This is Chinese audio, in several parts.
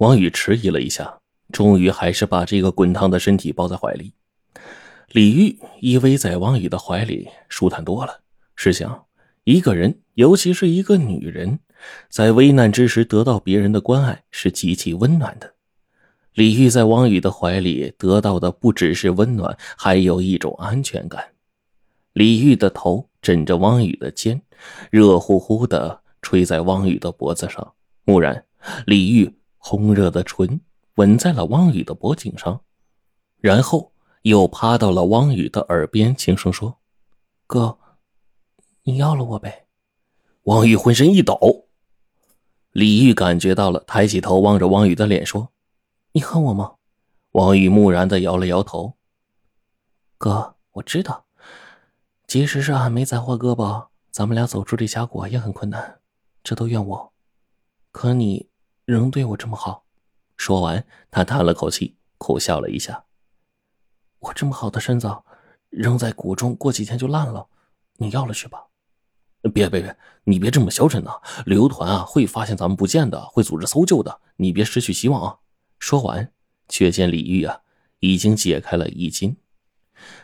王宇迟疑了一下，终于还是把这个滚烫的身体抱在怀里。李玉依偎在王宇的怀里，舒坦多了。试想，一个人，尤其是一个女人，在危难之时得到别人的关爱，是极其温暖的。李玉在王宇的怀里得到的不只是温暖，还有一种安全感。李玉的头枕着王宇的肩，热乎乎的吹在王宇的脖子上。蓦然，李玉。红热的唇吻在了汪宇的脖颈上，然后又趴到了汪宇的耳边，轻声说：“哥，你要了我呗。”汪宇浑身一抖。李玉感觉到了，抬起头望着汪宇的脸说：“你恨我吗？”汪宇木然的摇了摇头：“哥，我知道，即使是俺没砸坏胳膊，咱们俩走出这峡谷也很困难，这都怨我。可你……”仍对我这么好，说完，他叹了口气，苦笑了一下。我这么好的身子，扔在谷中，过几天就烂了。你要了去吧。别别别，你别这么消沉呐！旅游团啊，会发现咱们不见的，会组织搜救的。你别失去希望啊！说完，却见李玉啊，已经解开了衣襟。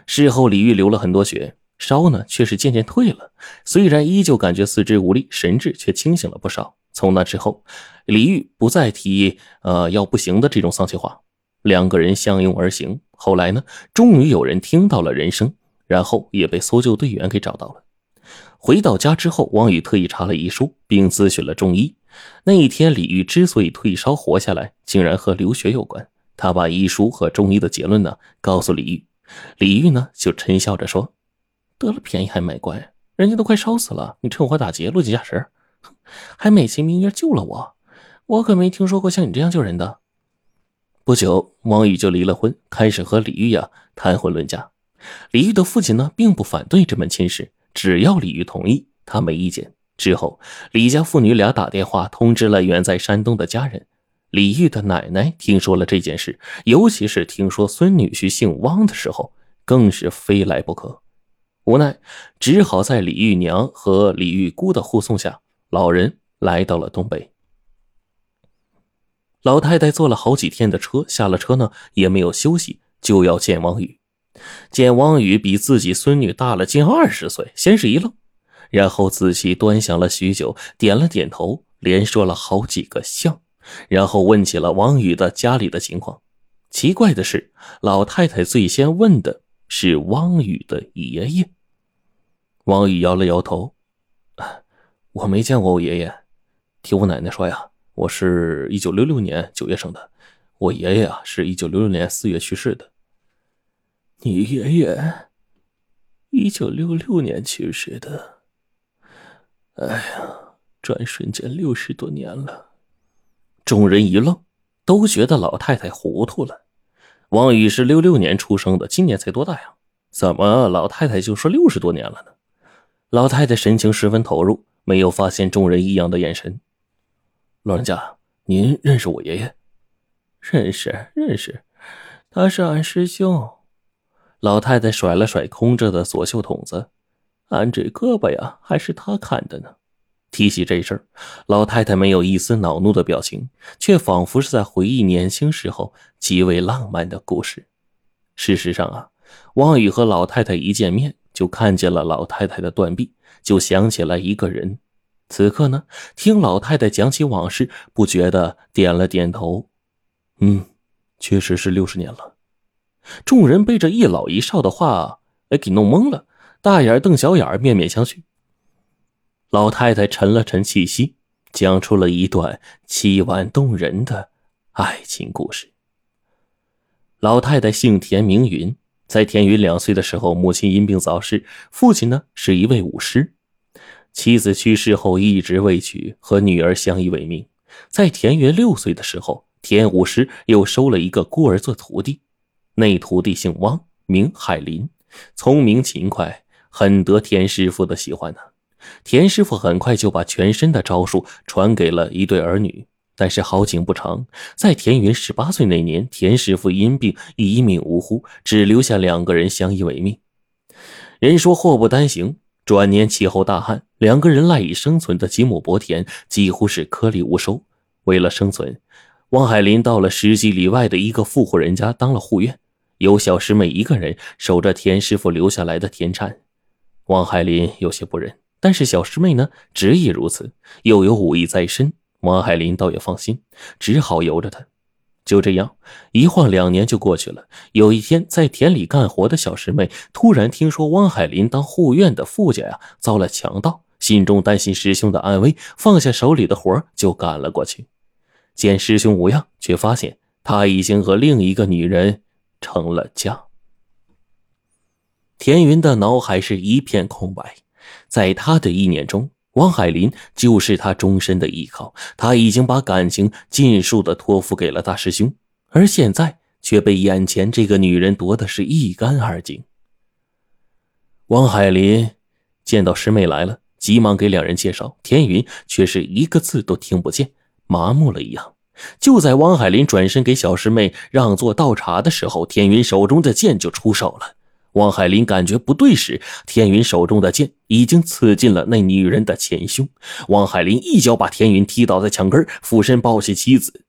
事后，李玉流了很多血，烧呢却是渐渐退了。虽然依旧感觉四肢无力，神志却清醒了不少。从那之后，李玉不再提呃要不行的这种丧气话，两个人相拥而行。后来呢，终于有人听到了人声，然后也被搜救队员给找到了。回到家之后，王宇特意查了遗书，并咨询了中医。那一天，李玉之所以退烧活下来，竟然和流血有关。他把医书和中医的结论呢告诉李玉，李玉呢就嗔笑着说：“得了便宜还卖乖，人家都快烧死了，你趁火打劫，落井下石。”还美其名曰救了我，我可没听说过像你这样救人的。不久，王宇就离了婚，开始和李玉呀谈婚论嫁。李玉的父亲呢，并不反对这门亲事，只要李玉同意，他没意见。之后，李家父女俩打电话通知了远在山东的家人。李玉的奶奶听说了这件事，尤其是听说孙女婿姓汪的时候，更是非来不可。无奈，只好在李玉娘和李玉姑的护送下。老人来到了东北。老太太坐了好几天的车，下了车呢也没有休息，就要见王宇。见王宇比自己孙女大了近二十岁，先是一愣，然后仔细端详了许久，点了点头，连说了好几个像，然后问起了王宇的家里的情况。奇怪的是，老太太最先问的是王宇的爷爷。王宇摇了摇头。我没见过我爷爷，听我奶奶说呀，我是一九六六年九月生的，我爷爷啊是一九六六年四月去世的。你爷爷一九六六年去世的，哎呀，转瞬间六十多年了。众人一愣，都觉得老太太糊涂了。王宇是六六年出生的，今年才多大呀？怎么老太太就说六十多年了呢？老太太神情十分投入。没有发现众人异样的眼神。老人家，您认识我爷爷？认识，认识，他是俺师兄。老太太甩了甩空着的左袖筒子，俺这胳膊呀，还是他砍的呢。提起这事儿，老太太没有一丝恼怒的表情，却仿佛是在回忆年轻时候极为浪漫的故事。事实上啊，王宇和老太太一见面。就看见了老太太的断臂，就想起了一个人。此刻呢，听老太太讲起往事，不觉得点了点头。嗯，确实是六十年了。众人被这一老一少的话哎给弄懵了，大眼瞪小眼，面面相觑。老太太沉了沉气息，讲出了一段凄婉动人的爱情故事。老太太姓田，名云。在田云两岁的时候，母亲因病早逝，父亲呢是一位武师。妻子去世后一直未娶，和女儿相依为命。在田云六岁的时候，田武师又收了一个孤儿做徒弟，那徒弟姓汪，名海林，聪明勤快，很得田师傅的喜欢呢。田师傅很快就把全身的招数传给了一对儿女。但是好景不长，在田云十八岁那年，田师傅因病一命呜呼，只留下两个人相依为命。人说祸不单行，转年气候大旱，两个人赖以生存的几亩薄田几乎是颗粒无收。为了生存，汪海林到了十几里外的一个富户人家当了护院，由小师妹一个人守着田师傅留下来的田产。汪海林有些不忍，但是小师妹呢执意如此，又有武艺在身，汪海林倒也放心，只好由着他。就这样，一晃两年就过去了。有一天，在田里干活的小师妹突然听说汪海林当护院的副家呀遭了强盗，心中担心师兄的安危，放下手里的活就赶了过去。见师兄无恙，却发现他已经和另一个女人成了家。田云的脑海是一片空白，在他的意念中。汪海林就是他终身的依靠，他已经把感情尽数的托付给了大师兄，而现在却被眼前这个女人夺的是一干二净。汪海林见到师妹来了，急忙给两人介绍，田云却是一个字都听不见，麻木了一样。就在汪海林转身给小师妹让座倒茶的时候，田云手中的剑就出手了。汪海林感觉不对时，田云手中的剑已经刺进了那女人的前胸。汪海林一脚把田云踢倒在墙根，俯身抱起妻子。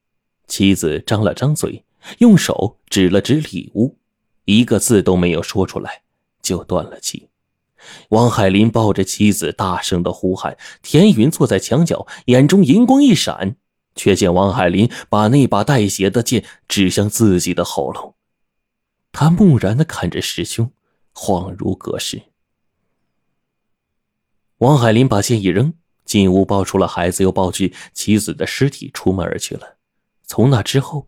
妻子张了张嘴，用手指了指里屋，一个字都没有说出来，就断了气。汪海林抱着妻子，大声的呼喊。田云坐在墙角，眼中银光一闪，却见汪海林把那把带血的剑指向自己的喉咙。他木然的看着师兄。恍如隔世。王海林把剑一扔，进屋抱出了孩子，又抱去妻子的尸体，出门而去了。从那之后，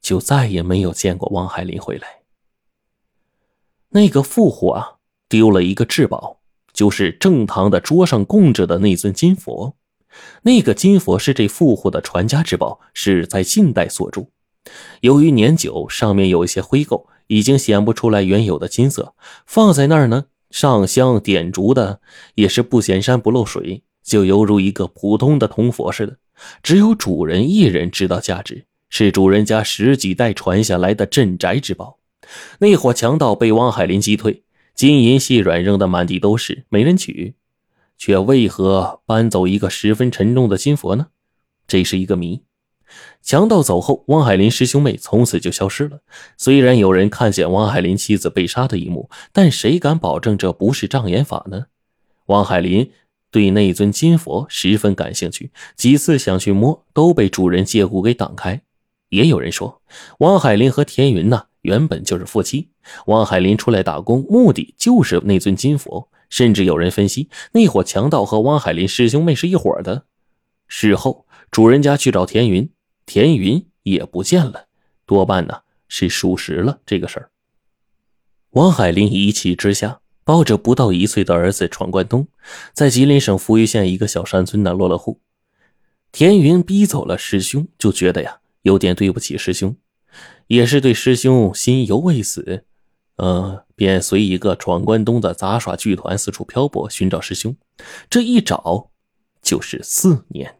就再也没有见过王海林回来。那个富户啊，丢了一个至宝，就是正堂的桌上供着的那尊金佛。那个金佛是这富户的传家之宝，是在近代所铸。由于年久，上面有一些灰垢。已经显不出来原有的金色，放在那儿呢，上香点烛的也是不显山不漏水，就犹如一个普通的铜佛似的。只有主人一人知道价值，是主人家十几代传下来的镇宅之宝。那伙强盗被汪海林击退，金银细软扔得满地都是，没人取，却为何搬走一个十分沉重的金佛呢？这是一个谜。强盗走后，汪海林师兄妹从此就消失了。虽然有人看见汪海林妻子被杀的一幕，但谁敢保证这不是障眼法呢？汪海林对那尊金佛十分感兴趣，几次想去摸，都被主人借故给挡开。也有人说，汪海林和田云呐原本就是夫妻，汪海林出来打工，目的就是那尊金佛。甚至有人分析，那伙强盗和汪海林师兄妹是一伙的。事后，主人家去找田云。田云也不见了，多半呢是属实了这个事儿。王海林一气之下，抱着不到一岁的儿子闯关东，在吉林省扶余县一个小山村呢落了户。田云逼走了师兄，就觉得呀有点对不起师兄，也是对师兄心犹未死，呃，便随一个闯关东的杂耍剧团四处漂泊，寻找师兄。这一找就是四年。